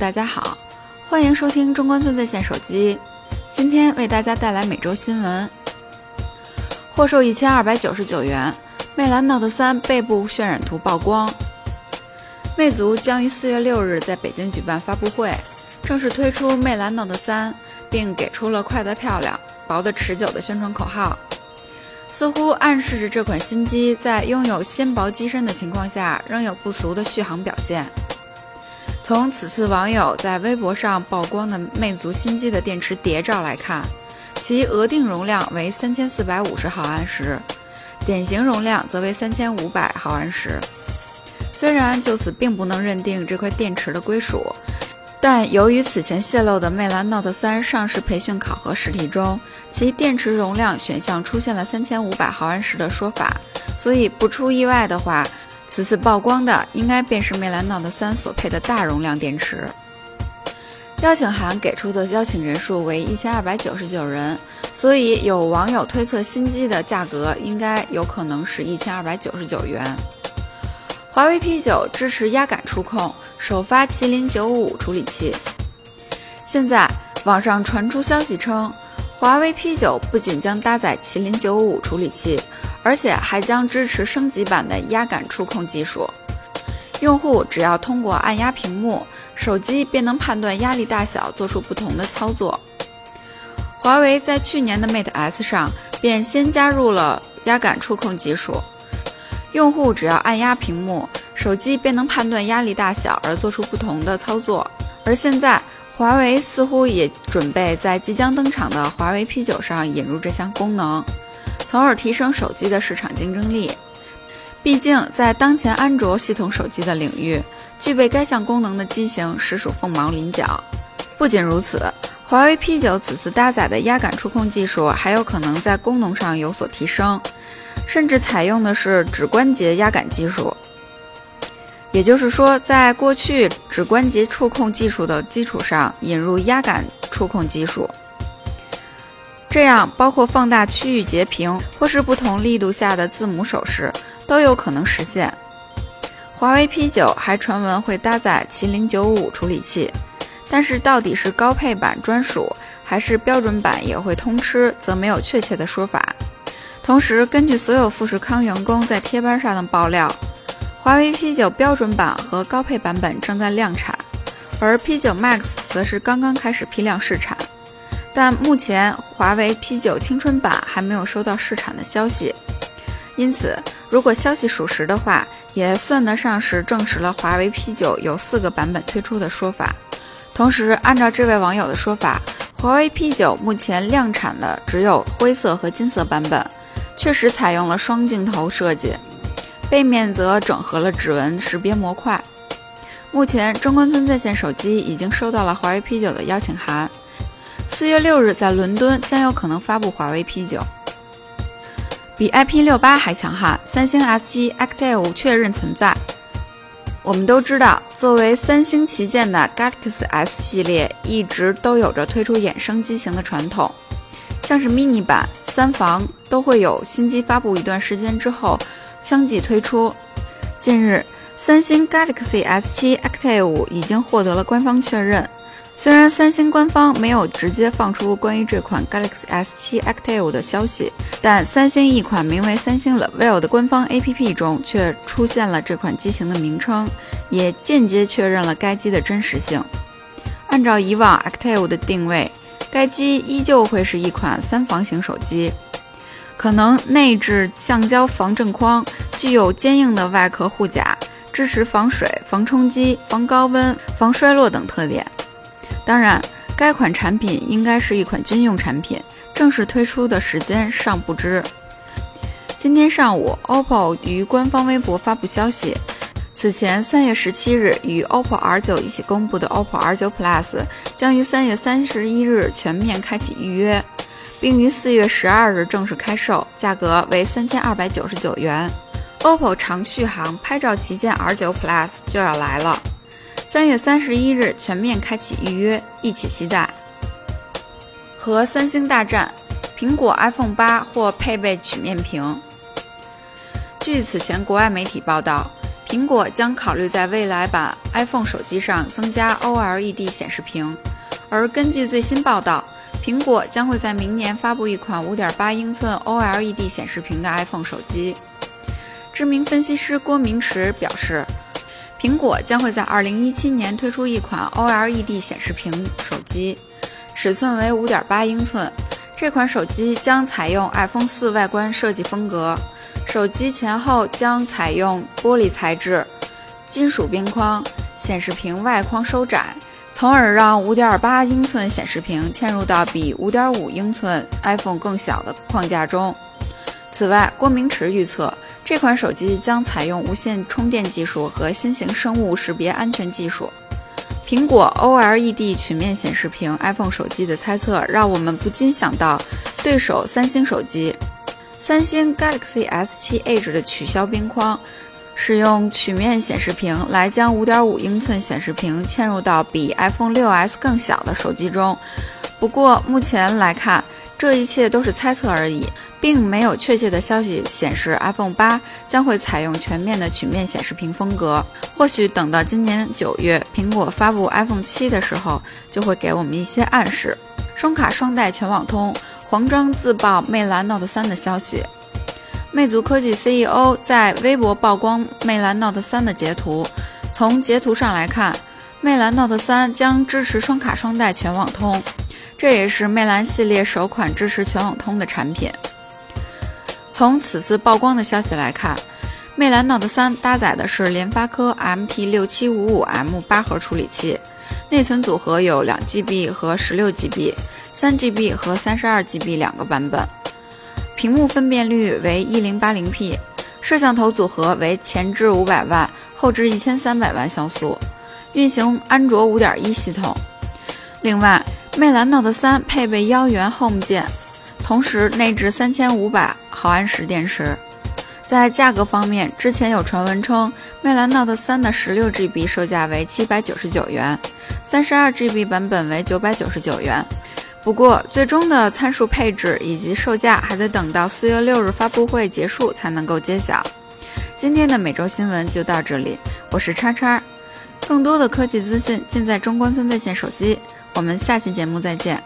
大家好，欢迎收听中关村在线手机。今天为大家带来每周新闻。获售一千二百九十九元，魅蓝 Note 3背部渲染图曝光。魅族将于四月六日在北京举办发布会，正式推出魅蓝 Note 3，并给出了“快得漂亮，薄得持久”的宣传口号，似乎暗示着这款新机在拥有纤薄机身的情况下，仍有不俗的续航表现。从此次网友在微博上曝光的魅族新机的电池谍照来看，其额定容量为三千四百五十毫安时，典型容量则为三千五百毫安时。虽然就此并不能认定这块电池的归属，但由于此前泄露的魅蓝 Note 3上市培训考核试题中，其电池容量选项出现了三千五百毫安时的说法，所以不出意外的话。此次曝光的应该便是魅蓝 Note 3所配的大容量电池。邀请函给出的邀请人数为一千二百九十九人，所以有网友推测新机的价格应该有可能是一千二百九十九元。华为 P9 支持压感触控，首发麒麟九五五处理器。现在网上传出消息称，华为 P9 不仅将搭载麒麟九五五处理器。而且还将支持升级版的压感触控技术，用户只要通过按压屏幕，手机便能判断压力大小，做出不同的操作。华为在去年的 Mate S 上便先加入了压感触控技术，用户只要按压屏幕，手机便能判断压力大小而做出不同的操作。而现在，华为似乎也准备在即将登场的华为 P9 上引入这项功能。从而提升手机的市场竞争力。毕竟，在当前安卓系统手机的领域，具备该项功能的机型实属凤毛麟角。不仅如此，华为 P9 此次搭载的压感触控技术还有可能在功能上有所提升，甚至采用的是指关节压感技术。也就是说，在过去指关节触控技术的基础上，引入压感触控技术。这样，包括放大区域截屏或是不同力度下的字母手势都有可能实现。华为 P9 还传闻会搭载麒麟95处理器，但是到底是高配版专属还是标准版也会通吃，则没有确切的说法。同时，根据所有富士康员工在贴吧上的爆料，华为 P9 标准版和高配版本正在量产，而 P9 Max 则是刚刚开始批量试产。但目前华为 P9 青春版还没有收到试产的消息，因此如果消息属实的话，也算得上是证实了华为 P9 有四个版本推出的说法。同时，按照这位网友的说法，华为 P9 目前量产的只有灰色和金色版本，确实采用了双镜头设计，背面则整合了指纹识别模块。目前，中关村在线手机已经收到了华为 P9 的邀请函。四月六日，在伦敦将有可能发布华为 P9，比 IP 六八还强悍。三星 S7 Active 确认存在。我们都知道，作为三星旗舰的 Galaxy S 系列，一直都有着推出衍生机型的传统，像是 mini 版、三防都会有新机发布一段时间之后相继推出。近日，三星 Galaxy S7 Active 已经获得了官方确认。虽然三星官方没有直接放出关于这款 Galaxy S7 Active 的消息，但三星一款名为三星 Level 的官方 APP 中却出现了这款机型的名称，也间接确认了该机的真实性。按照以往 Active 的定位，该机依旧会是一款三防型手机，可能内置橡胶防震框，具有坚硬的外壳护甲，支持防水、防冲击、防高温、防摔落等特点。当然，该款产品应该是一款军用产品，正式推出的时间尚不知。今天上午，OPPO 于官方微博发布消息，此前三月十七日与 OPPO R9 一起公布的 OPPO R9 Plus 将于三月三十一日全面开启预约，并于四月十二日正式开售，价格为三千二百九十九元。OPPO 长续航拍照旗舰 R9 Plus 就要来了。三月三十一日全面开启预约，一起期待。和三星大战，苹果 iPhone 八或配备曲面屏。据此前国外媒体报道，苹果将考虑在未来版 iPhone 手机上增加 OLED 显示屏，而根据最新报道，苹果将会在明年发布一款5.8英寸 OLED 显示屏的 iPhone 手机。知名分析师郭明池表示，苹果将会在2017年推出一款 OLED 显示屏手机，尺寸为5.8英寸。这款手机将采用 iPhone 4外观设计风格。手机前后将采用玻璃材质、金属边框，显示屏外框收窄，从而让5.8英寸显示屏嵌入到比5.5英寸 iPhone 更小的框架中。此外，郭明池预测，这款手机将采用无线充电技术和新型生物识别安全技术。苹果 OLED 曲面显示屏 iPhone 手机的猜测，让我们不禁想到对手三星手机。三星 Galaxy S7 Edge 的取消边框，使用曲面显示屏来将5.5英寸显示屏嵌入到比 iPhone 6s 更小的手机中。不过目前来看，这一切都是猜测而已，并没有确切的消息显示 iPhone 8将会采用全面的曲面显示屏风格。或许等到今年九月苹果发布 iPhone 7的时候，就会给我们一些暗示。双卡双待全网通。黄章自曝魅蓝 Note 3的消息，魅族科技 CEO 在微博曝光魅蓝 Note 3的截图。从截图上来看，魅蓝 Note 3将支持双卡双待全网通，这也是魅蓝系列首款支持全网通的产品。从此次曝光的消息来看，魅蓝 Note 3搭载的是联发科 MT6755M 八核处理器，内存组合有两 GB 和十六 GB。三 GB 和三十二 GB 两个版本，屏幕分辨率为一零八零 P，摄像头组合为前置五百万、后置一千三百万像素，运行安卓五点一系统。另外，魅蓝 Note 3配备幺元 Home 键，同时内置三千五百毫安时电池。在价格方面，之前有传闻称，魅蓝 Note 3的十六 GB 售价为七百九十九元，三十二 GB 版本为九百九十九元。不过，最终的参数配置以及售价还得等到四月六日发布会结束才能够揭晓。今天的每周新闻就到这里，我是叉叉，更多的科技资讯尽在中关村在线手机。我们下期节目再见。